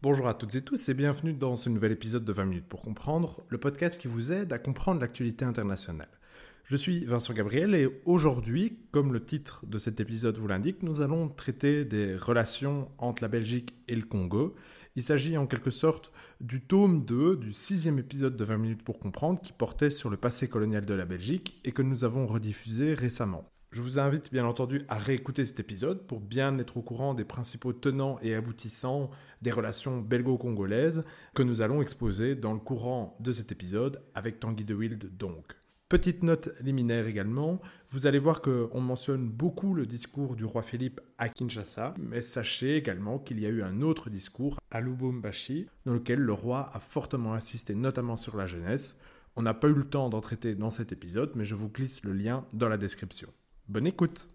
Bonjour à toutes et tous et bienvenue dans ce nouvel épisode de 20 minutes pour comprendre, le podcast qui vous aide à comprendre l'actualité internationale. Je suis Vincent Gabriel et aujourd'hui, comme le titre de cet épisode vous l'indique, nous allons traiter des relations entre la Belgique et le Congo. Il s'agit en quelque sorte du tome 2 du sixième épisode de 20 minutes pour comprendre qui portait sur le passé colonial de la Belgique et que nous avons rediffusé récemment. Je vous invite bien entendu à réécouter cet épisode pour bien être au courant des principaux tenants et aboutissants des relations belgo-congolaises que nous allons exposer dans le courant de cet épisode avec Tanguy de Wild donc. Petite note liminaire également, vous allez voir qu'on mentionne beaucoup le discours du roi Philippe à Kinshasa, mais sachez également qu'il y a eu un autre discours à Lubumbashi, dans lequel le roi a fortement insisté notamment sur la jeunesse. On n'a pas eu le temps d'en traiter dans cet épisode, mais je vous glisse le lien dans la description. Bonne écoute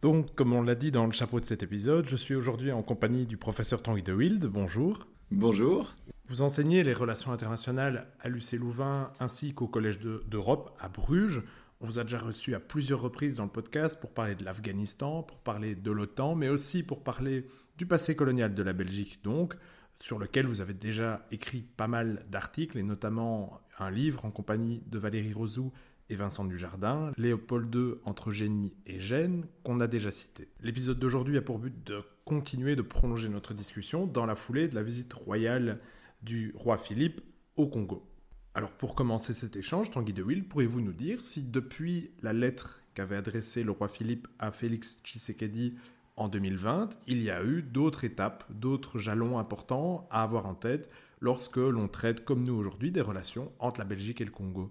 Donc, comme on l'a dit dans le chapeau de cet épisode, je suis aujourd'hui en compagnie du professeur Tanguy de Wild. Bonjour. Bonjour. Vous enseignez les relations internationales à l'UC Louvain ainsi qu'au Collège d'Europe à Bruges. On vous a déjà reçu à plusieurs reprises dans le podcast pour parler de l'Afghanistan, pour parler de l'OTAN, mais aussi pour parler du passé colonial de la Belgique, donc, sur lequel vous avez déjà écrit pas mal d'articles, et notamment un livre en compagnie de Valérie Rosou et Vincent Dujardin, Léopold II entre génie et gêne, qu'on a déjà cité. L'épisode d'aujourd'hui a pour but de continuer de prolonger notre discussion dans la foulée de la visite royale du roi Philippe au Congo. Alors pour commencer cet échange, Tanguy de Will, pourriez-vous nous dire si depuis la lettre qu'avait adressée le roi Philippe à Félix Tshisekedi en 2020, il y a eu d'autres étapes, d'autres jalons importants à avoir en tête lorsque l'on traite, comme nous aujourd'hui, des relations entre la Belgique et le Congo?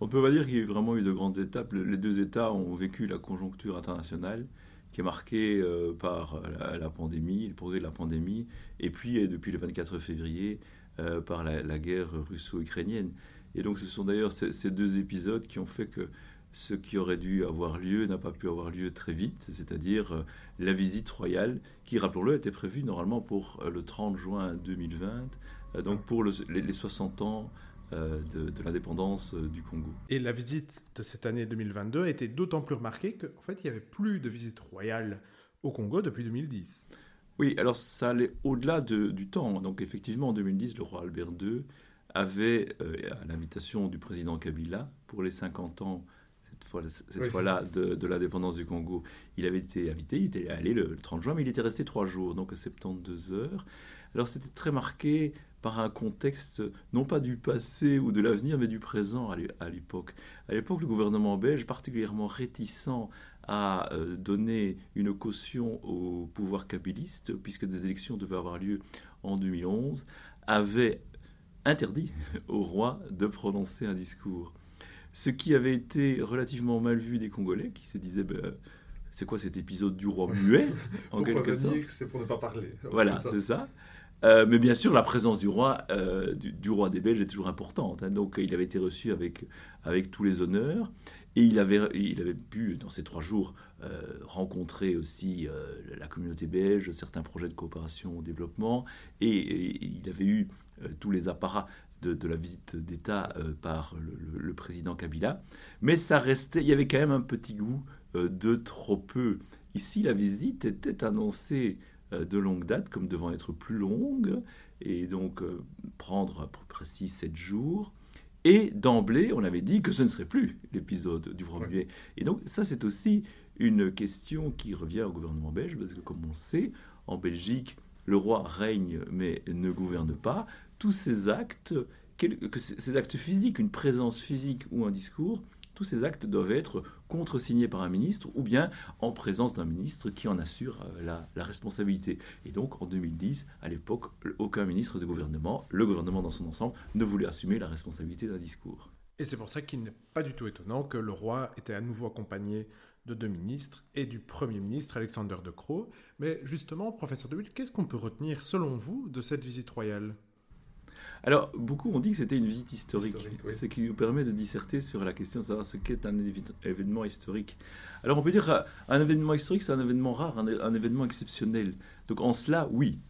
On ne peut pas dire qu'il y a vraiment eu de grandes étapes. Les deux États ont vécu la conjoncture internationale qui est marquée euh, par la, la, pandémie, le progrès de la pandémie, et puis depuis le 24 février, euh, par la, guerre russo-ukrainienne. Et donc ce sont d'ailleurs ces, deux épisodes qui ont fait que ce qui aurait dû avoir lieu n'a pas pu avoir lieu très vite, c'est-à-dire euh, la visite royale, qui, rappelons-le, était prévue normalement pour euh, le 30 juin 2020, donc pour les, 60 ans de, de l'indépendance du Congo. Et la visite de cette année 2022 a été d'autant plus remarquée qu'en fait, il n'y avait plus de visite royale au Congo depuis 2010. Oui, alors ça allait au-delà du temps. Donc effectivement, en 2010, le roi Albert II avait, euh, à l'invitation du président Kabila, pour les 50 ans, cette fois-là, de, l'indépendance du Congo, il avait été invité, il était allé le, 30 juin, mais il était resté trois jours, donc 72 heures. Alors c'était très marqué par un contexte, non pas du passé ou de l'avenir, mais du présent à l'époque. À l'époque, le gouvernement belge, particulièrement réticent à euh, donner une caution au pouvoir kabiliste, puisque des élections devaient avoir lieu en 2011, avait interdit au roi de prononcer un discours. Ce qui avait été relativement mal vu des Congolais, qui se disaient ben, c'est quoi cet épisode du roi muet en quelque sorte? C'est pour ne pas parler. Voilà, c'est ça. Euh, mais bien sûr, la présence du roi, euh, du, roi des Belges est toujours importante. Hein. donc, il avait été reçu avec, avec tous les honneurs. Et il avait, pu, dans ces trois jours, euh, rencontrer aussi la communauté belge, certains projets de coopération au développement. Et, il avait eu tous les apparats de, la visite d'État par le, président Kabila. Mais ça restait, il y avait quand même un petit goût de trop peu. Ici, la visite était annoncée euh, de longue date comme devant être plus longue, et donc euh, prendre à peu près 6-7 jours. Et d'emblée, on avait dit que ce ne serait plus l'épisode du Roi Et donc ça, c'est aussi une question qui revient au gouvernement belge, parce que comme on sait, en Belgique, le roi règne mais ne gouverne pas. Tous ces actes, ces actes physiques, une présence physique ou un discours, tous ces actes doivent être contresignés par un ministre ou bien en présence d'un ministre qui en assure euh, la, responsabilité. Et donc en 2010, à l'époque, aucun ministre de gouvernement, le gouvernement dans son ensemble, ne voulait assumer la responsabilité d'un discours. Et c'est pour ça qu'il n'est pas du tout étonnant que le roi était à nouveau accompagné de deux ministres et du Premier ministre Alexander De Croo. Mais justement, professeur De qu'est-ce qu'on peut retenir selon vous de cette visite royale? Alors, beaucoup ont dit que c'était une visite historique, ce qui nous permet de disserter sur la question de savoir ce qu'est un événement historique. Alors, on peut dire qu'un événement historique, c'est un événement rare, un, événement exceptionnel. Donc, en cela, oui.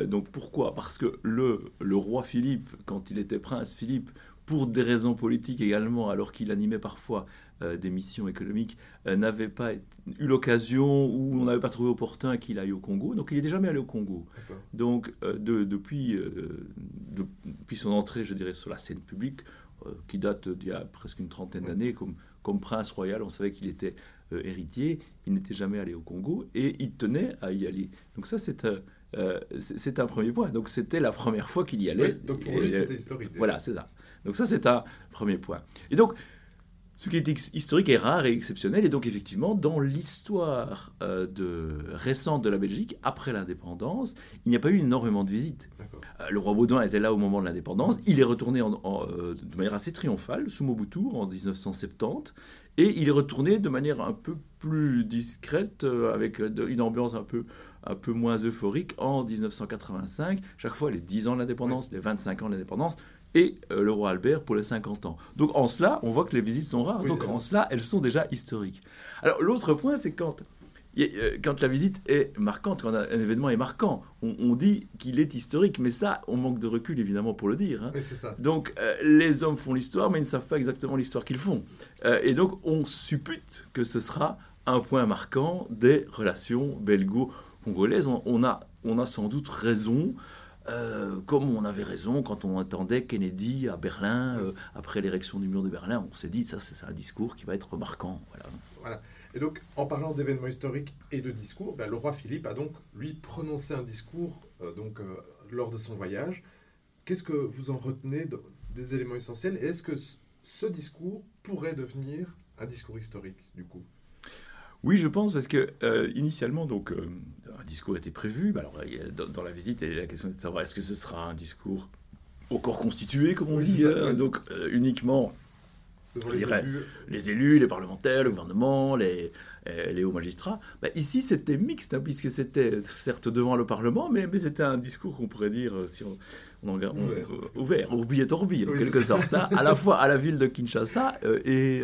donc pourquoi? Parce que le, le roi Philippe, quand il était prince Philippe, pour des raisons politiques également, alors qu'il animait parfois euh, des missions économiques, euh, n'avait pas eu l'occasion ou on n'avait pas trouvé opportun qu'il aille au Congo. Donc il n'était jamais allé au Congo. Donc euh, depuis, depuis son entrée, je dirais, sur la scène publique, qui date d'il y a presque une trentaine d'années, comme, comme prince royal, on savait qu'il était héritier, il n'était jamais allé au Congo et il tenait à y aller. Donc ça, c'est c'est un premier point. Donc c'était la première fois qu'il y allait. donc pour lui, c'était historique. Voilà, c'est ça. Donc ça, c'est un premier point. Et donc, ce qui est historique est rare et exceptionnel. Et donc, effectivement, dans l'histoire euh, de, récente de la Belgique, après l'indépendance, il n'y a pas eu énormément de visites. Euh, le roi Baudouin était là au moment de l'indépendance. Il est retourné en, euh, de manière assez triomphale sous Mobutu en 1970. Et il est retourné de manière un peu plus discrète, avec une ambiance un peu, un peu moins euphorique en 1985. Chaque fois, les 10 ans de l'indépendance, les 25 ans de l'indépendance, et euh, le roi Albert pour les 50 ans. Donc en cela, on voit que les visites sont rares. donc en cela, elles sont déjà historiques. Alors l'autre point, c'est quand, euh, quand la visite est marquante, quand un événement est marquant, on, dit qu'il est historique. Mais ça, on manque de recul évidemment pour le dire. Hein. Ça. Donc euh, les hommes font l'histoire, mais ils ne savent pas exactement l'histoire qu'ils font. et donc on suppute que ce sera un point marquant des relations belgo-congolaises. On, a, on a sans doute raison euh, comme on avait raison quand on attendait Kennedy à Berlin, euh, après l'érection du mur de Berlin, on s'est dit, ça c'est un discours qui va être marquant. Voilà. Et donc, en parlant d'événements historiques et de discours, ben, le roi Philippe a donc, lui, prononcé un discours euh, donc, lors de son voyage. Qu'est-ce que vous en retenez des éléments essentiels? Et est-ce que ce discours pourrait devenir un discours historique, du coup? Oui, je pense, parce que euh, initialement, donc, euh, un discours était prévu. Bah, alors, dans, la visite, il y a la question de savoir est-ce que ce sera un discours au corps constitué, comme on dit, hein, donc euh, uniquement les, élus. les, élus. les parlementaires, le gouvernement, les, les hauts magistrats. Bah, ici, c'était mixte, hein, puisque c'était certes devant le Parlement, mais, mais c'était un discours qu'on pourrait dire, si on, on, ouvert. ouvert, au billet torbi, en quelque sorte, hein, à la fois à la ville de Kinshasa et,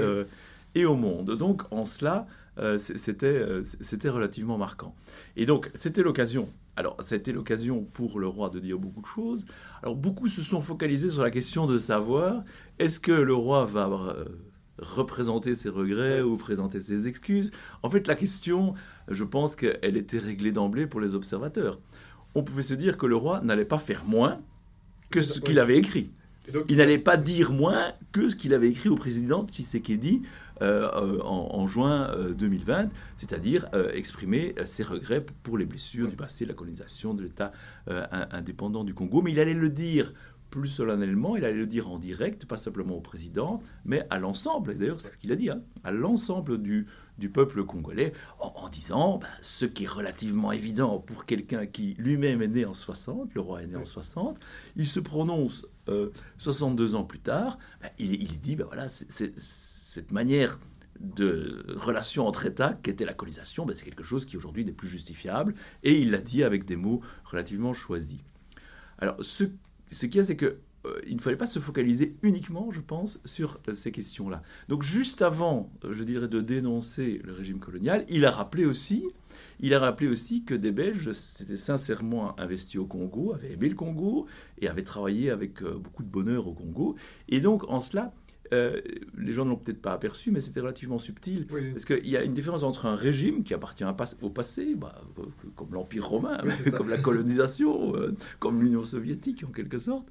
et au monde. Donc, en cela, euh, euh, c'était relativement marquant. Et donc, c'était l'occasion. Alors, c'était l'occasion pour le roi de dire beaucoup de choses. Alors, beaucoup se sont focalisés sur la question de savoir est-ce que le roi va euh, représenter ses regrets ou présenter ses excuses? En fait, la question, je pense qu'elle était réglée d'emblée pour les observateurs. On pouvait se dire que le roi n'allait pas faire moins que ce qu'il avait écrit. il n'allait pas dire moins que ce qu'il avait écrit au président Tshisekedi euh, euh, en, juin 2020, euh, c'est-à-dire exprimer ses regrets pour les blessures du passé, la colonisation de l'État indépendant du Congo. Mais il allait le dire plus solennellement, il allait le dire en direct, pas simplement au président, mais à l'ensemble, et d'ailleurs c'est ce qu'il a dit, hein, à l'ensemble du, du, peuple congolais, en, disant ben, ce qui est relativement évident pour quelqu'un qui lui-même est né en 60, le roi est né en 60, il se prononce 62 ans plus tard, ben, il, il, dit, ben voilà, c'est cette manière de relation entre États qu'était la colonisation, ben c'est quelque chose qui aujourd'hui n'est plus justifiable, et il l'a dit avec des mots relativement choisis. Alors, ce, ce qu'il y a, c'est que euh, il ne fallait pas se focaliser uniquement, je pense, sur euh, ces questions-là. Donc, juste avant, euh, je dirais, de dénoncer le régime colonial, il a rappelé aussi, il a rappelé aussi que des Belges s'étaient sincèrement investis au Congo, avaient aimé le Congo et avaient travaillé avec beaucoup de bonheur au Congo. Et donc, en cela, euh, les gens ne l'ont peut-être pas aperçu, mais c'était relativement subtil. Parce qu'il y a une différence entre un régime qui appartient au passé, bah, comme l'Empire romain, comme la colonisation, euh, comme l'Union soviétique en quelque sorte,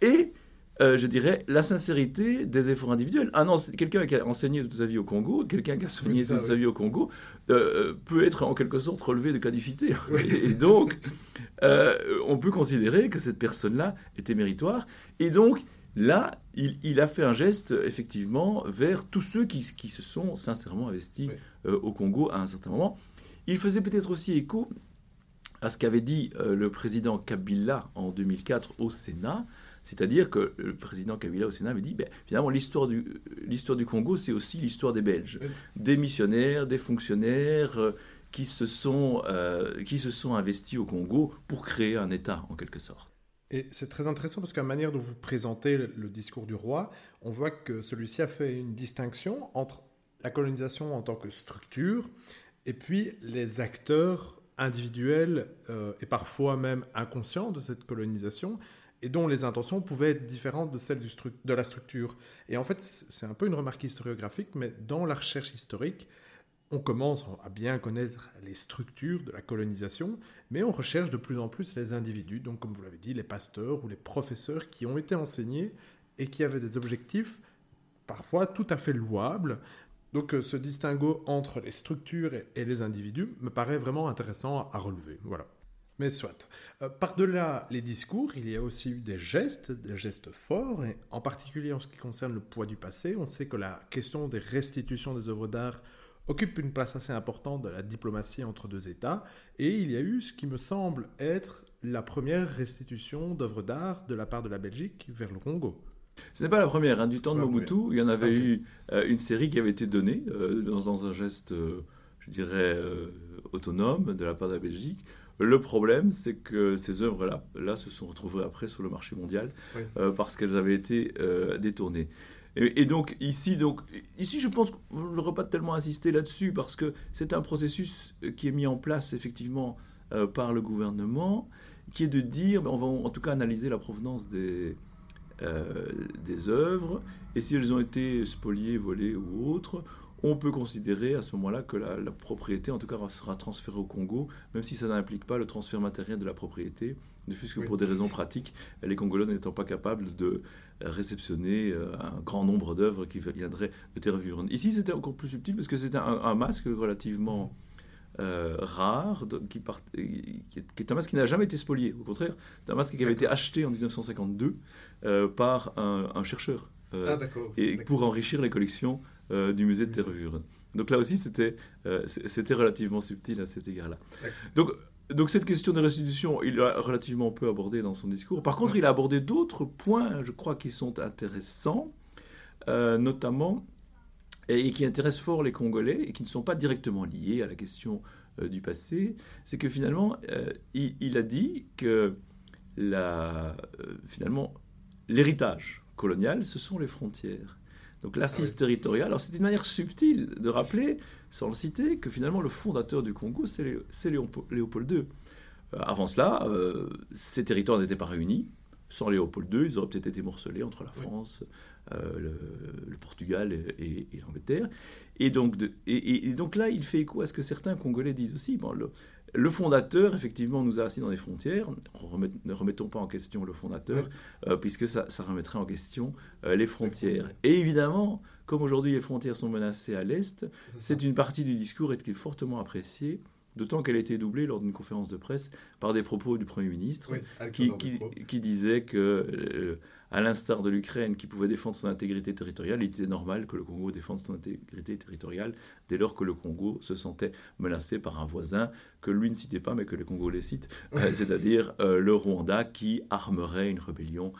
et euh, je dirais, la sincérité des efforts individuels. Ah quelqu'un qui a enseigné toute sa vie au Congo, quelqu'un qui a soigné toute sa vie au Congo, peut être en quelque sorte relevé de qualifié. Et, et, donc, on peut considérer que cette personne-là était méritoire. Et donc, Là, il, a fait un geste, effectivement, vers tous ceux qui, se sont sincèrement investis euh, au Congo à un certain moment. Il faisait peut-être aussi écho à ce qu'avait dit euh, le président Kabila en 2004 au Sénat, c'est-à-dire que le président Kabila au Sénat avait dit, ben, finalement, l'histoire du, l'histoire du Congo, c'est aussi l'histoire des Belges, des missionnaires, des fonctionnaires euh, qui, se sont, qui se sont investis au Congo pour créer un État, en quelque sorte. Et c'est très intéressant parce qu'à la manière dont vous présentez le discours du roi, on voit que celui-ci a fait une distinction entre la colonisation en tant que structure et puis les acteurs individuelle et parfois même inconsciente de cette colonisation et dont les intentions pouvaient être différentes de celles de la structure. Et en fait, c'est un peu une remarque historiographique, mais dans la recherche historique, on commence à bien connaître les structures de la colonisation, mais on recherche de plus en plus les individus, donc comme vous l'avez dit, les pasteurs ou les professeurs qui ont été enseignés et qui avaient des objectifs parfois tout à fait louables. Donc euh, ce distinguo entre les structures et les individus me paraît vraiment intéressant à relever. Voilà. Mais soit. Euh, par-delà les discours, il y a aussi eu des gestes, des gestes forts, et en particulier en ce qui concerne le poids du passé, on sait que la question des restitutions des œuvres d'art occupe une place assez importante de la diplomatie entre deux États, et il y a eu ce qui me semble être la première restitution d'œuvres d'art de la part de la Belgique vers le Congo. Ce n'est pas la première. Hein. Du temps de Mobutu, il y en avait eu euh, une série qui avait été donnée euh, dans, un geste, euh, je dirais, autonome de la part de la Belgique. Le problème, c'est que ces œuvres-là là, se sont retrouvées après sur le marché mondial parce qu'elles avaient été détournées. Et, donc ici, donc ici, je pense que je n'aurais pas tellement insisté là-dessus parce que c'est un processus qui est mis en place effectivement euh, par le gouvernement, qui est de dire, ben, on va en tout cas analyser la provenance des euh, des œuvres et si elles ont été spoliées, volées ou autres, on peut considérer à ce moment-là que la, propriété, en tout cas, sera transférée au Congo, même si ça n'implique pas le transfert matériel de la propriété, ne fût-ce que pour des raisons pratiques, les Congolais n'étant pas capables de réceptionner euh, un grand nombre d'œuvres qui viendraient de terre Ici, c'était encore plus subtil parce que c'était un, masque relativement euh, rare, qui, est, un masque qui n'a jamais été spolié. Au contraire, c'est un masque qui avait été acheté en 1952 euh, par un, chercheur. Ah, et pour enrichir les collections du musée de Terrevure. Donc là aussi, c'était c'était relativement subtil à cet égard-là. Donc donc cette question de restitution, il a relativement peu abordé dans son discours. Par contre, il a abordé d'autres points, je crois, qui sont intéressants, euh, notamment, et, qui intéressent fort les Congolais, et qui ne sont pas directement liés à la question euh, du passé. C'est que finalement, euh, il, a dit que la, finalement, l'héritage colonial, ce sont les frontières. Donc l'assise ah territoriale, alors c'est une manière subtile de rappeler sans le citer, que finalement le fondateur du Congo, c'est Léopold II. Euh, avant cela, euh, ces territoires n'étaient pas réunis. Sans Léopold II, ils auraient peut-être été morcelés entre la France, euh, le, Portugal et, l'Angleterre. Et donc, et, donc là, il fait écho à ce que certains Congolais disent aussi. Bon, le, fondateur, effectivement, nous a assis dans les frontières. ne remettons pas en question le fondateur, puisque ça, ça, remettrait en question les frontières. Et évidemment, comme aujourd'hui les frontières sont menacées à l'Est, c'est une partie du discours qui est fortement appréciée, d'autant qu'elle a été doublée lors d'une conférence de presse par des propos du Premier ministre qui, qui, disait que, euh, à l'instar de l'Ukraine qui pouvait défendre son intégrité territoriale, il était normal que le Congo défende son intégrité territoriale dès lors que le Congo se sentait menacé par un voisin que lui ne citait pas mais que les Congolais citent, euh, c'est-à-dire euh, le Rwanda qui armerait une rébellion,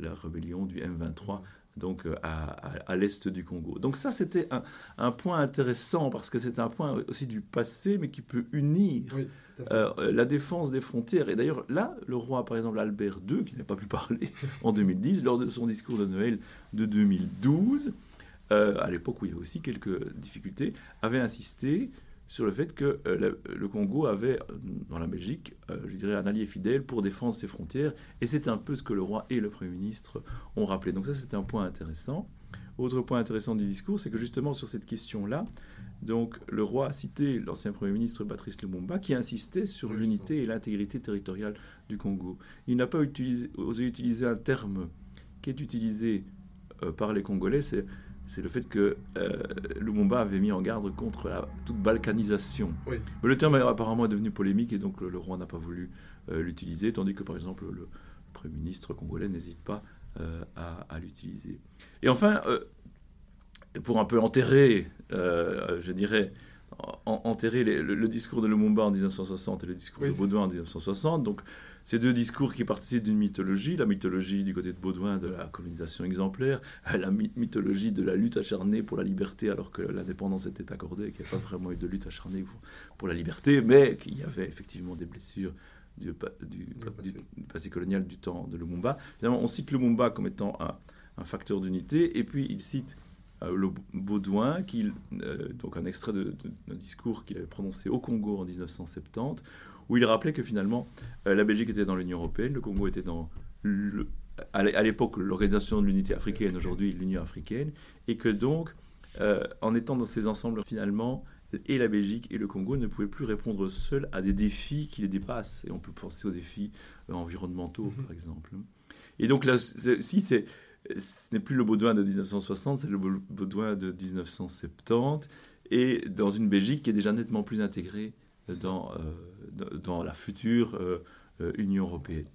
la, rébellion du M23 donc euh, à, l'est du Congo. Donc ça, c'était un, point intéressant parce que c'est un point aussi du passé, mais qui peut unir euh, la défense des frontières. Et d'ailleurs, là, le roi, par exemple, Albert II, qui n'a pas pu parler en 2010, lors de son discours de Noël de 2012, euh, à l'époque où il y a aussi quelques difficultés, avait insisté sur le fait que euh, le, Congo avait, euh, dans la Belgique, euh, je dirais, un allié fidèle pour défendre ses frontières. Et c'est un peu ce que le roi et le Premier ministre ont rappelé. Donc ça, c'est un point intéressant. Autre point intéressant du discours, c'est que justement sur cette question-là, donc le roi a cité l'ancien Premier ministre Patrice Lumumba qui insistait sur l'unité et l'intégrité territoriale du Congo. Il n'a pas osé utiliser un terme qui est utilisé par les Congolais, c'est c'est le fait que euh, Lumumba avait mis en garde contre la, toute balkanisation. Mais le terme apparemment est devenu polémique et donc le, roi n'a pas voulu euh, l'utiliser, tandis que par exemple le, Premier ministre congolais n'hésite pas euh, à, l'utiliser. Et enfin, pour un peu enterrer, je dirais, enterrer le, discours de Lumumba en 1960 et le discours de Baudouin en 1960, donc ces deux discours qui participent d'une mythologie, la mythologie du côté de Baudouin de la colonisation exemplaire, la mythologie de la lutte acharnée pour la liberté alors que l'indépendance était accordée, qu'il n'y a pas vraiment eu de lutte acharnée pour, la liberté, mais qu'il y avait effectivement des blessures du, passé. colonial du temps de Lumumba. Évidemment, on cite Lumumba comme étant un, facteur d'unité, et puis il cite le Baudouin, qui, donc un extrait d'un discours qu'il avait prononcé au Congo en 1970, où il rappelait que finalement la Belgique était dans l'Union européenne, le Congo était dans le, à l'époque l'Organisation de l'Unité africaine, aujourd'hui l'Union africaine, et que donc, en étant dans ces ensembles, finalement, et la Belgique et le Congo ne pouvaient plus répondre seuls à des défis qui les dépassent. Et on peut penser aux défis euh, environnementaux, mhm. par exemple. Et donc là, si c'est, ce n'est plus le Baudouin de 1960, c'est le Baudouin de 1970, et dans une Belgique qui est déjà nettement plus intégrée dans, euh, dans la future euh, Union européenne.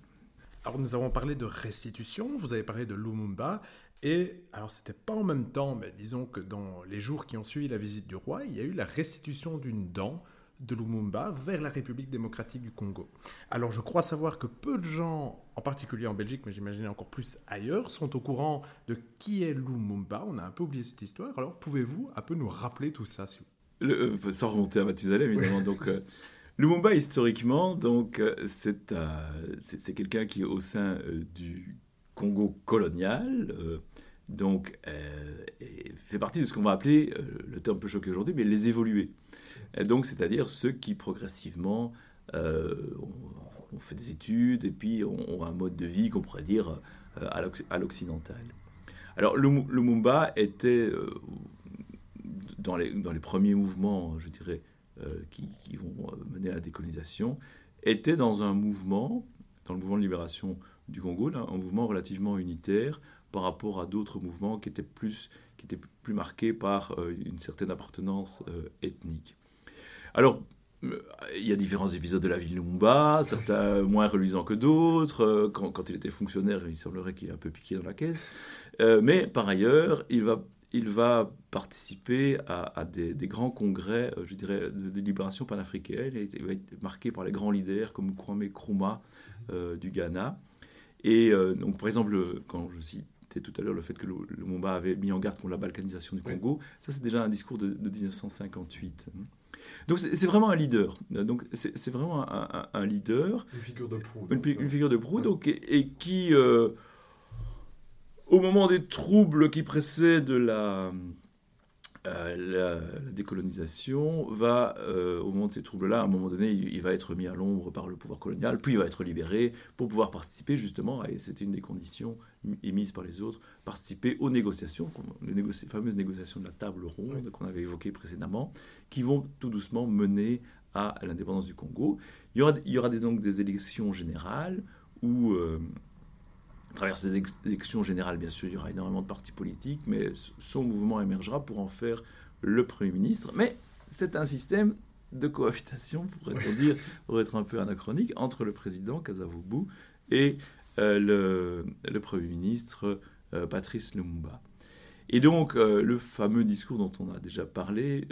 Alors nous avons parlé de restitution, vous avez parlé de Lumumba, et alors, c'était pas en même temps, mais disons que dans les jours qui ont suivi la visite du roi, il y a eu la restitution d'une dent de Lumumba vers la République démocratique du Congo. Alors, je crois savoir que peu de gens, en particulier en Belgique, mais j'imagine encore plus ailleurs, sont au courant de qui est Lumumba. On a un peu oublié cette histoire. Alors, pouvez-vous un peu nous rappeler tout ça, Le, euh, sans remonter à Mathusalem, évidemment. Donc, euh, Lumumba, historiquement, donc, euh, c'est, c'est, quelqu'un qui est au sein du Congo colonial, donc euh, fait partie de ce qu'on va appeler, euh, le terme peut choquer aujourd'hui, mais les évolués. donc, c'est-à-dire ceux qui progressivement ont, fait des études et puis ont, un mode de vie qu'on pourrait dire à l'occidental. Alors, le, Mumba était dans les, premiers mouvements, je dirais, qui, qui, vont mener à la décolonisation, était dans un mouvement, dans le mouvement de libération du Congo, un mouvement relativement unitaire par rapport à d'autres mouvements qui étaient plus, qui étaient plus marqués par euh, une certaine appartenance euh, ethnique. Alors, euh, il y a différents épisodes de la vie de Lumumba, certains moins reluisants que d'autres. Quand, il était fonctionnaire, il semblerait qu'il ait un peu piqué dans la caisse. mais par ailleurs, il va, il va participer à, des, grands congrès, je dirais, de, libération panafricaine. Il va être marqué par les grands leaders comme Kwame Nkrumah du Ghana. Et euh, donc, par exemple, quand je citais tout à l'heure le fait que le, le avait mis en garde contre la balkanisation du Congo, ça c'est déjà un discours de, 1958. Donc c'est vraiment un leader. Donc c'est vraiment un, leader. Une figure de proue. Une, figure de proue, donc, et, qui, euh, au moment des troubles qui précèdent la, euh, la, décolonisation va, euh, au moment de ces troubles-là, à un moment donné, il, va être mis à l'ombre par le pouvoir colonial, puis il va être libéré pour pouvoir participer justement, et c'était une des conditions émises par les autres, participer aux négociations, les fameuses négociations de la table ronde qu'on avait évoquées précédemment, qui vont tout doucement mener à l'indépendance du Congo. Il y aura, il y aura des, donc des élections générales où... Euh, à travers ces élections générales, bien sûr, il y aura énormément de partis politiques, mais son mouvement émergera pour en faire le Premier ministre. Mais c'est un système de cohabitation, pourrait-on dire, pour être un peu anachronique, entre le président Kazavubu et euh, le, Premier ministre euh, Patrice Lumumba. Et donc, euh, le fameux discours dont on a déjà parlé,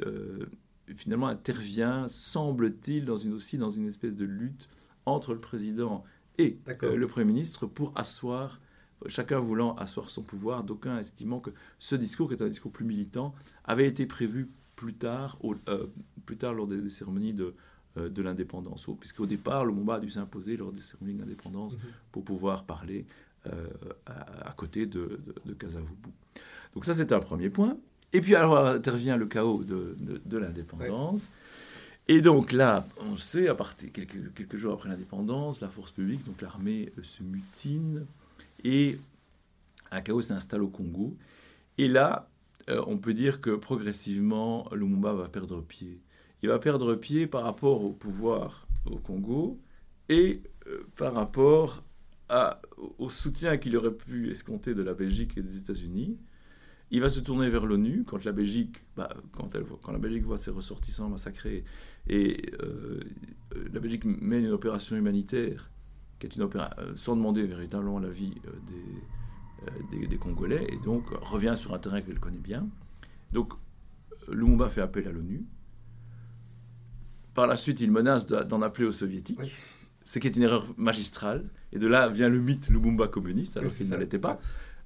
finalement, intervient, semble-t-il, dans une, aussi dans une espèce de lutte entre le président et euh, le Premier ministre pour asseoir, chacun voulant asseoir son pouvoir, d'aucuns estimant que ce discours, qui est un discours plus militant, avait été prévu plus tard, euh, plus tard lors des, cérémonies de, euh, de l'indépendance. Puisqu'au départ, le Mumba a dû s'imposer lors des cérémonies d'indépendance mhm. pour pouvoir parler à, côté de, de, Kasavubu. Donc ça, c'est un premier point. Et puis alors intervient le chaos de, de l'indépendance. Et donc là, on sait, à partir quelques, jours après l'indépendance, la force publique, donc l'armée, euh, se mutine et un chaos s'installe au Congo. Et là, euh, on peut dire que progressivement, Lumumba va perdre pied. Il va perdre pied par rapport au pouvoir au Congo et euh, par rapport au soutien qu'il aurait pu escompter de la Belgique et des États-Unis. Il va se tourner vers l'ONU quand la Belgique, bah, quand, elle, quand la Belgique voit ses ressortissants massacrés et euh, la Belgique mène une opération humanitaire qui est une opération euh, sans demander véritablement la vie euh, des, des, Congolais et donc revient sur un terrain qu'elle connaît bien. Donc Lumumba fait appel à l'ONU. Par la suite, il menace d'en appeler aux soviétiques. Ce qui est une erreur magistrale. Et de là vient le mythe Lumumba communiste, alors qu'il ne l'était pas.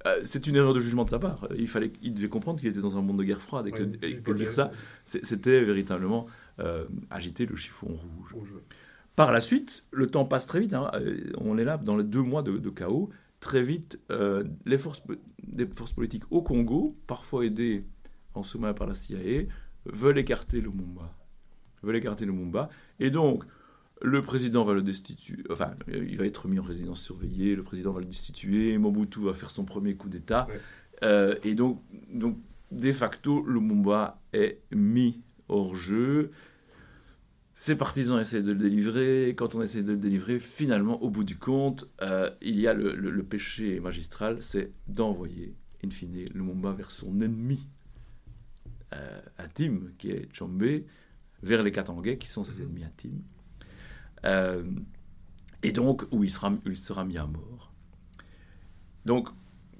Euh, c'est une erreur de jugement de sa part. Il, fallait, il devait comprendre qu'il était dans un monde de guerre froide et que, dire ça, c'était véritablement euh, agiter le chiffon rouge. Par la suite, le temps passe très vite. Hein. Euh, on est là dans les deux mois de, chaos. Très vite, les forces, des forces politiques au Congo, parfois aidées en sous-main par la CIA, veulent écarter Lumumba. Veulent écarter Lumumba. Et donc, le président va le destituer, enfin, il va être mis en résidence surveillée, le président va le destituer, Mobutu va faire son premier coup d'État. Euh, et donc, donc, de facto, Lumumba est mis hors jeu. Ses partisans essaient de le délivrer. Quand on essaie de le délivrer, finalement, au bout du compte, euh, il y a le, péché magistral, c'est d'envoyer, in fine, Lumumba vers son ennemi euh, intime, qui est Chombe, vers les Katangais, qui sont ses mhm. ennemis intimes. Euh, et donc, où il sera, il sera mis à mort. Donc,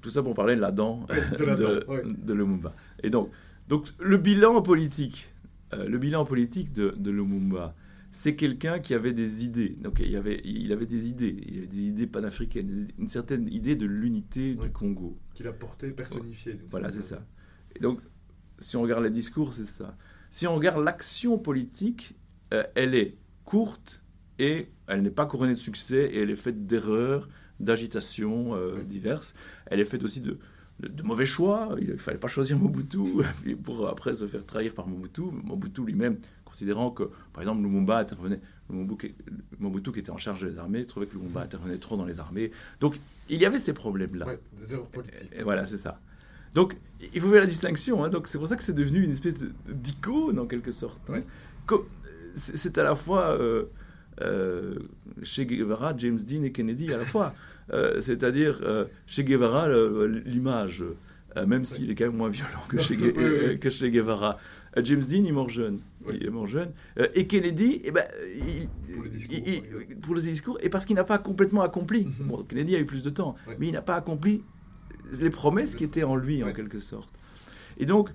tout ça pour parler de la dent de, Lumumba. Et donc, donc, le bilan politique euh, le bilan politique de, Lumumba, c'est quelqu'un qui avait des idées. Donc il avait, il avait des idées, il avait des idées panafricaines, une certaine idée de l'unité du Congo. Qu'il a porté, personnifié. Voilà, c'est ça. Et donc, si on regarde les discours, c'est ça. Si on regarde l'action politique, euh, elle est courte et elle n'est pas couronnée de succès et elle est faite d'erreurs, d'agitations euh, diverses. Elle est faite aussi de, de, mauvais choix. Il ne fallait pas choisir Mobutu pour après se faire trahir par Mobutu. Mobutu lui-même, considérant que, par exemple, Lumumba intervenait, Mobutu, qui était en charge des armées, trouvait que Lumumba intervenait trop dans les armées. Donc, il y avait ces problèmes-là. des erreurs politiques. Et, voilà, c'est ça. Donc, il faut faire la distinction. Hein. Donc, c'est pour ça que c'est devenu une espèce d'icône, en quelque sorte. Hein. C'est à la fois euh, Che Guevara, James Dean et Kennedy à la fois. Euh, c'est-à-dire euh, chez Guevara, l'image, euh, même s'il est quand même moins violent que chez, que chez Guevara. James Dean, il meurt jeune. Il est mort jeune. et Kennedy, eh ben, pour, les discours, et parce qu'il n'a pas complètement accompli. Mhm. Kennedy a eu plus de temps, mais il n'a pas accompli les promesses qui étaient en lui, en quelque sorte. Et donc,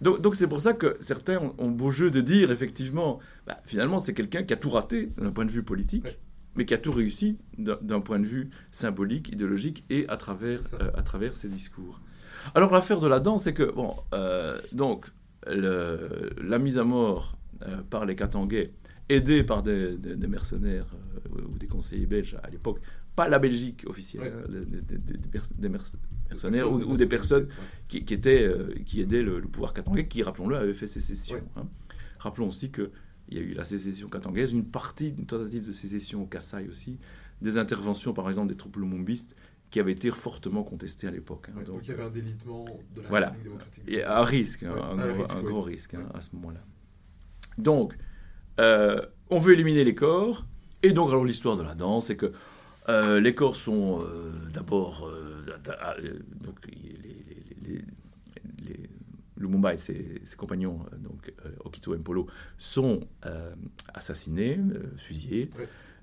donc, c'est pour ça que certains ont, beau jeu de dire, effectivement, bah, finalement, c'est quelqu'un qui a tout raté d'un point de vue politique mais qui a tout réussi d'un point de vue symbolique, idéologique et à travers, euh, à travers ses discours. Alors l'affaire de la danse, c'est que, bon, euh, donc, la mise à mort euh, par les Katangais, aidés par des, mercenaires ou des conseillers belges à l'époque, pas la Belgique officielle, hein, des, mercenaires ou, des personnes qui, étaient, qui aidaient le, pouvoir katangais, qui, rappelons-le, avait fait sécession. Hein. Rappelons aussi que il y a eu la sécession katangaise, une partie, une tentative de sécession au Kassai aussi, des interventions par exemple des troupes lumumbistes qui avaient été fortement contestées à l'époque. Hein. donc, il y avait un délitement de la voilà. démocratique. Et un risque, hein, un, gros, risque hein, à ce moment-là. Donc, euh, on veut éliminer les corps, et donc alors l'histoire de la danse, c'est que euh, les corps sont euh, d'abord, donc les, Lumumba et ses, compagnons, euh, donc euh, Okito et Mpolo, sont euh, assassinés, fusillés.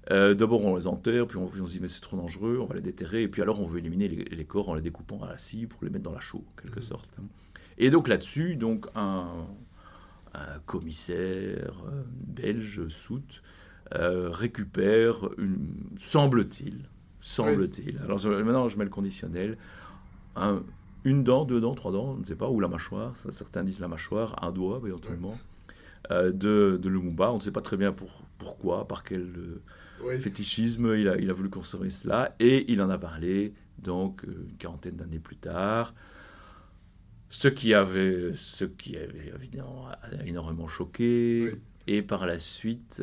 D'abord, on les enterre, puis on, se dit, mais c'est trop dangereux, on va les déterrer, et puis alors on veut éliminer les, corps en les découpant à la scie pour les mettre dans la chaux, en quelque mmh. sorte. Hein. Et donc là-dessus, donc un, commissaire belge, Sout, récupère, semble-t-il, semble-t-il, alors maintenant je mets le conditionnel, un, une dent, deux dents, trois dents, on ne sait pas, ou la mâchoire, certains disent la mâchoire, un doigt éventuellement, euh, de, de, Lumumba. On ne sait pas très bien pour, pourquoi, par quel euh, fétichisme il a, il a voulu conserver cela, et il en a parlé donc euh, une quarantaine d'années plus tard. Ce qui avait, ce qui avait évidemment énormément choqué. Et par la suite,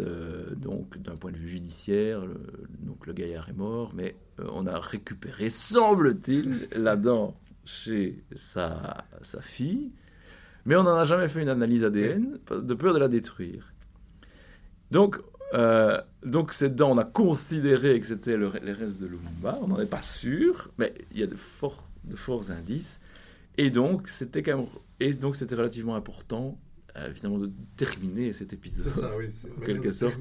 donc d'un point de vue judiciaire, le, donc le gaillard est mort, mais on a récupéré, semble-t-il, la dent chez sa, sa fille, mais on n'en a jamais fait une analyse ADN de peur de la détruire. Donc, euh, donc cette dent, on a considéré que c'était le, les restes de Lumumba, on n'en est pas sûr, mais il y a de forts, de forts indices, et donc c'était quand même, et donc c'était relativement important euh, évidemment de terminer cet épisode. C'est ça, oui, en quelque sorte,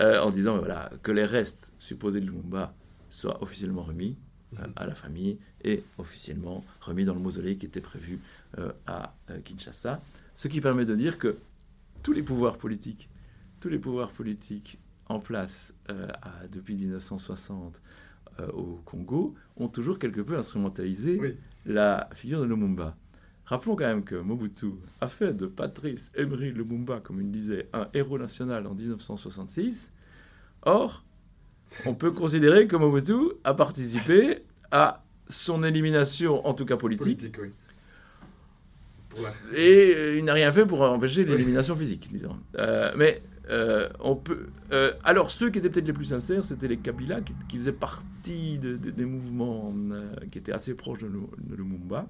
euh, en disant voilà, que les restes supposés de Lumumba soient officiellement remis euh, à la famille et officiellement remis dans le mausolée qui était prévu euh, à Kinshasa. Ce qui permet de dire que tous les pouvoirs politiques, tous les pouvoirs politiques en place depuis 1960 au Congo ont toujours quelque peu instrumentalisé la figure de Lumumba. Rappelons quand même que Mobutu a fait de Patrice Emery Lumumba, comme il disait, un héros national en 1966. Or, on peut considérer que Mobutu a participé à son élimination, en tout cas politique. Et euh, il n'a rien fait pour empêcher l'élimination physique, disons. Euh, mais euh, on peut. alors, ceux qui étaient peut-être les plus sincères, c'était les Kabila, qui, faisaient partie des mouvements qui étaient assez proches de, de Lumumba.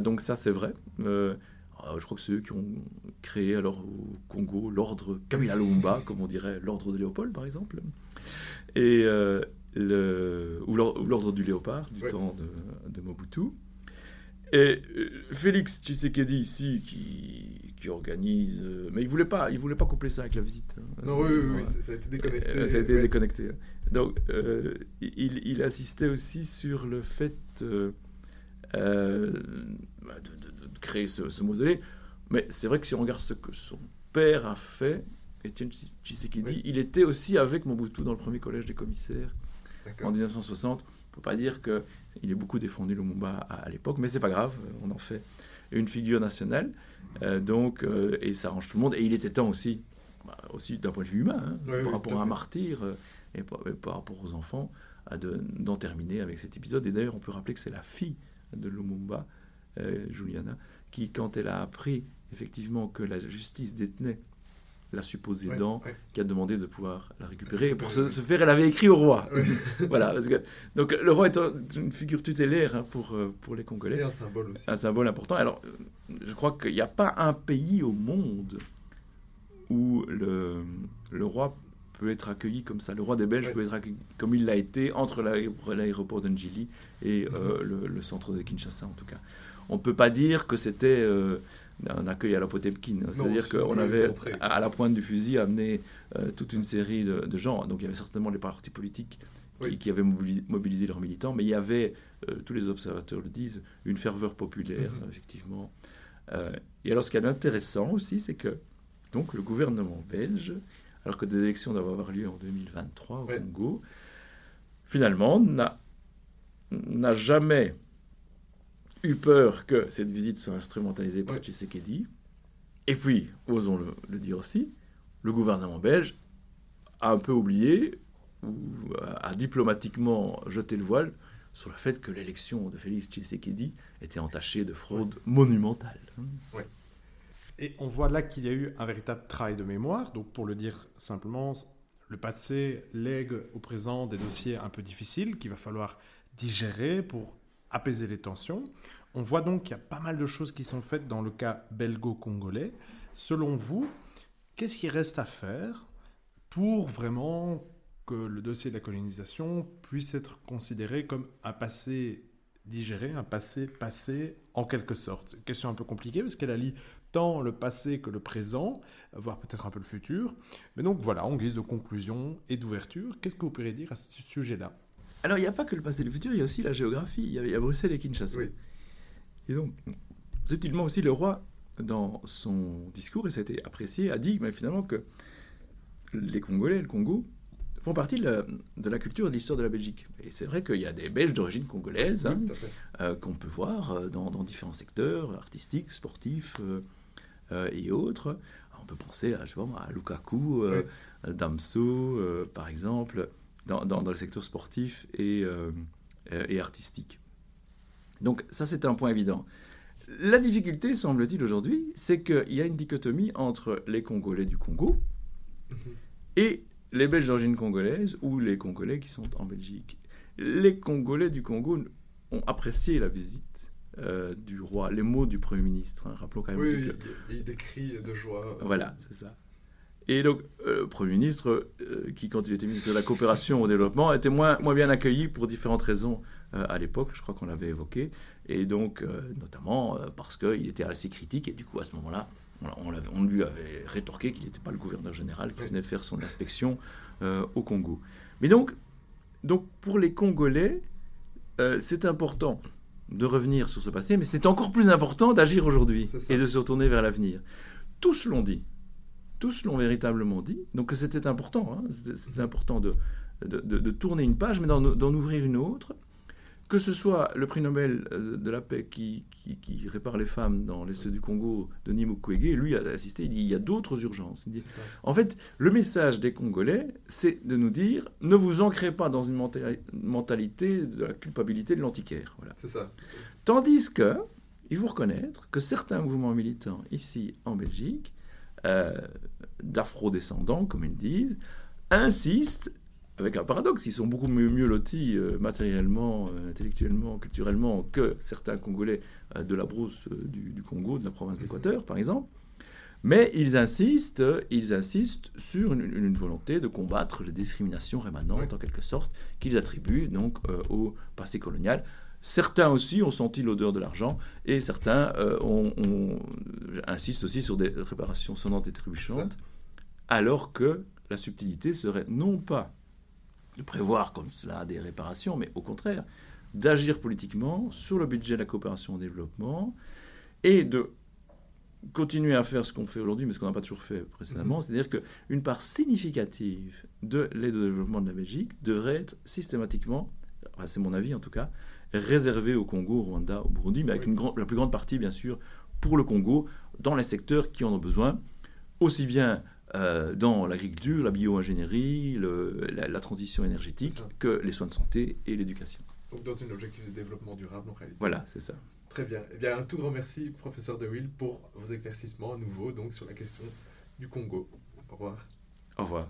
Donc, ça, c'est vrai. je crois que c'est eux qui ont créé alors au Congo l'ordre Kabila Lumumba, comme on dirait l'ordre de Léopold, par exemple. Et le, ou l'ordre du léopard du temps de, de, Mobutu. Et euh, Félix Tshisekedi ici qui, qui organise, euh, mais il voulait pas, il voulait pas coupler ça avec la visite. Hein. Non, oui, oui, oui, ça a été déconnecté. Euh, ça a été déconnecté. Donc, il, il, insistait aussi sur le fait bah, de, de, créer ce, ce mausolée. Mais c'est vrai que si on regarde ce que son père a fait, Etienne Tshisekedi, il était aussi avec Mobutu dans le premier collège des commissaires en 1960. On ne peut pas dire qu'il est beaucoup défendu Lumumba à, à l'époque, mais c'est pas grave, on en fait une figure nationale. Euh, donc, euh, et ça arrange tout le monde. Et il était temps aussi, bah, aussi d'un point de vue humain, hein, par rapport à un martyr euh, et, par, rapport aux enfants, d'en terminer avec cet épisode. Et d'ailleurs, on peut rappeler que c'est la fille de Lumumba, Juliana, qui, quand elle a appris effectivement que la justice détenait la supposée dent, qui a demandé de pouvoir la récupérer. Et pour ce, faire, elle avait écrit au roi. voilà. donc le roi est une figure tutélaire hein, pour, euh, pour les Congolais. Et un symbole aussi. Un symbole important. Alors, euh, je crois qu'il n'y a pas un pays au monde où le, le roi peut être accueilli comme ça. Le roi des Belges peut être accueilli comme il l'a été entre l'aéroport d'Angili et euh, mhm. le, centre de Kinshasa, en tout cas. On ne peut pas dire que c'était un accueil à la Potemkin. C'est-à-dire qu'on avait, à la pointe du fusil, amené euh, toute une série de, gens. Donc il y avait certainement les partis politiques qui, avaient mobilisé, leurs militants, mais il y avait, euh, tous les observateurs le disent, une ferveur populaire, mhm. effectivement. Euh, et alors ce qui est intéressant aussi, c'est que donc, le gouvernement belge, alors que des élections doivent avoir lieu en 2023 au Congo, finalement n'a jamais eu peur que cette visite soit instrumentalisée par Tshisekedi. Et puis, osons le, dire aussi, le gouvernement belge a un peu oublié ou a diplomatiquement jeté le voile sur le fait que l'élection de Félix Tshisekedi était entachée de fraude monumentale. Et on voit là qu'il y a eu un véritable travail de mémoire. Donc, pour le dire simplement, le passé lègue au présent des dossiers un peu difficiles qu'il va falloir digérer pour apaiser les tensions. On voit donc qu'il y a pas mal de choses qui sont faites dans le cas belgo-congolais. Selon vous, qu'est-ce qui reste à faire pour vraiment que le dossier de la colonisation puisse être considéré comme un passé digéré, un passé passé en quelque sorte? Une question un peu compliquée parce qu'elle allie tant le passé que le présent, voire peut-être un peu le futur. Mais donc voilà, en guise de conclusion et d'ouverture, qu'est-ce que vous pourriez dire à ce sujet-là? Alors, il n'y a pas que le passé et le futur, il y a aussi la géographie. Il y a, Bruxelles et Kinshasa. Et donc, subtilement aussi, le roi, dans son discours, et ça a été apprécié, a dit mais finalement que les Congolais, le Congo, font partie de la, culture et de l'histoire de la Belgique. Et c'est vrai qu'il y a des Belges d'origine congolaise hein, euh, qu'on peut voir euh, dans, différents secteurs artistiques, sportifs euh, et autres. on peut penser à, je sais pas, à Lukaku, Damso, par exemple dans, le secteur sportif et, euh, et artistique. Donc ça, c'est un point évident. La difficulté, semble-t-il aujourd'hui, c'est qu'il y a une dichotomie entre les Congolais du Congo mhm. et les Belges d'origine congolaise ou les Congolais qui sont en Belgique. Les Congolais du Congo ont apprécié la visite euh, du roi, les mots du Premier ministre. Hein. Rappelons quand même oui, il, décrit de joie. Voilà, c'est ça. Et donc, euh, le Premier ministre, euh, qui, quand il était ministre de la coopération au développement, était moins, moins bien accueilli pour différentes raisons à l'époque, je crois qu'on l'avait évoqué, et donc, notamment parce qu'il était assez critique, et du coup, à ce moment-là, on, on, lui avait rétorqué qu'il n'était pas le gouverneur général qui venait faire son inspection au Congo. Mais donc, donc, pour les Congolais, c'est important de revenir sur ce passé, mais c'est encore plus important d'agir aujourd'hui et de se retourner vers l'avenir. Tous l'ont dit tous l'ont véritablement dit. Donc c'était important, hein. c'était important de, de, tourner une page, mais d'en ouvrir une autre. Que ce soit le prix Nobel euh, de la paix qui, qui, répare les femmes dans l'Est du Congo, Denis Mukwege, lui a assisté, il dit il y a d'autres urgences. en fait, le message des Congolais, c'est de nous dire ne vous ancrez pas dans une mentalité de la culpabilité de l'antiquaire. Voilà. C'est ça. Tandis que il faut reconnaître que certains mouvements militants ici en Belgique, euh, d'afro-descendants, comme ils disent, insistent, avec un paradoxe, ils sont beaucoup mieux, lotis euh, matériellement, euh, intellectuellement, culturellement que certains Congolais de la brousse du, Congo, de la province d'Équateur, par exemple. Mais ils insistent, ils insistent sur une, volonté de combattre les discriminations rémanentes, en quelque sorte, qu'ils attribuent donc au passé colonial. Certains aussi ont senti l'odeur de l'argent et certains euh, ont, insistent aussi sur des réparations sonnantes et trébuchantes, alors que la subtilité serait non pas de prévoir comme cela des réparations, mais au contraire d'agir politiquement sur le budget de la coopération au développement et de continuer à faire ce qu'on fait aujourd'hui, mais ce qu'on n'a pas toujours fait précédemment, mhm. c'est-à-dire qu'une part significative de l'aide au développement de la Belgique devrait être systématiquement, c'est mon avis en tout cas, réservé au Congo, au Rwanda, au Burundi, mais avec une la plus grande partie, bien sûr, pour le Congo, dans les secteurs qui en ont besoin, aussi bien euh, dans l'agriculture, la bio-ingénierie, la, la, transition énergétique, que les soins de santé et l'éducation. Donc dans une objectif de développement durable en réalité. Voilà, c'est ça. Très bien. Eh bien, un tout grand merci, professeur De Will, pour vos éclaircissements à nouveau donc, sur la question du Congo. Au revoir. Au revoir.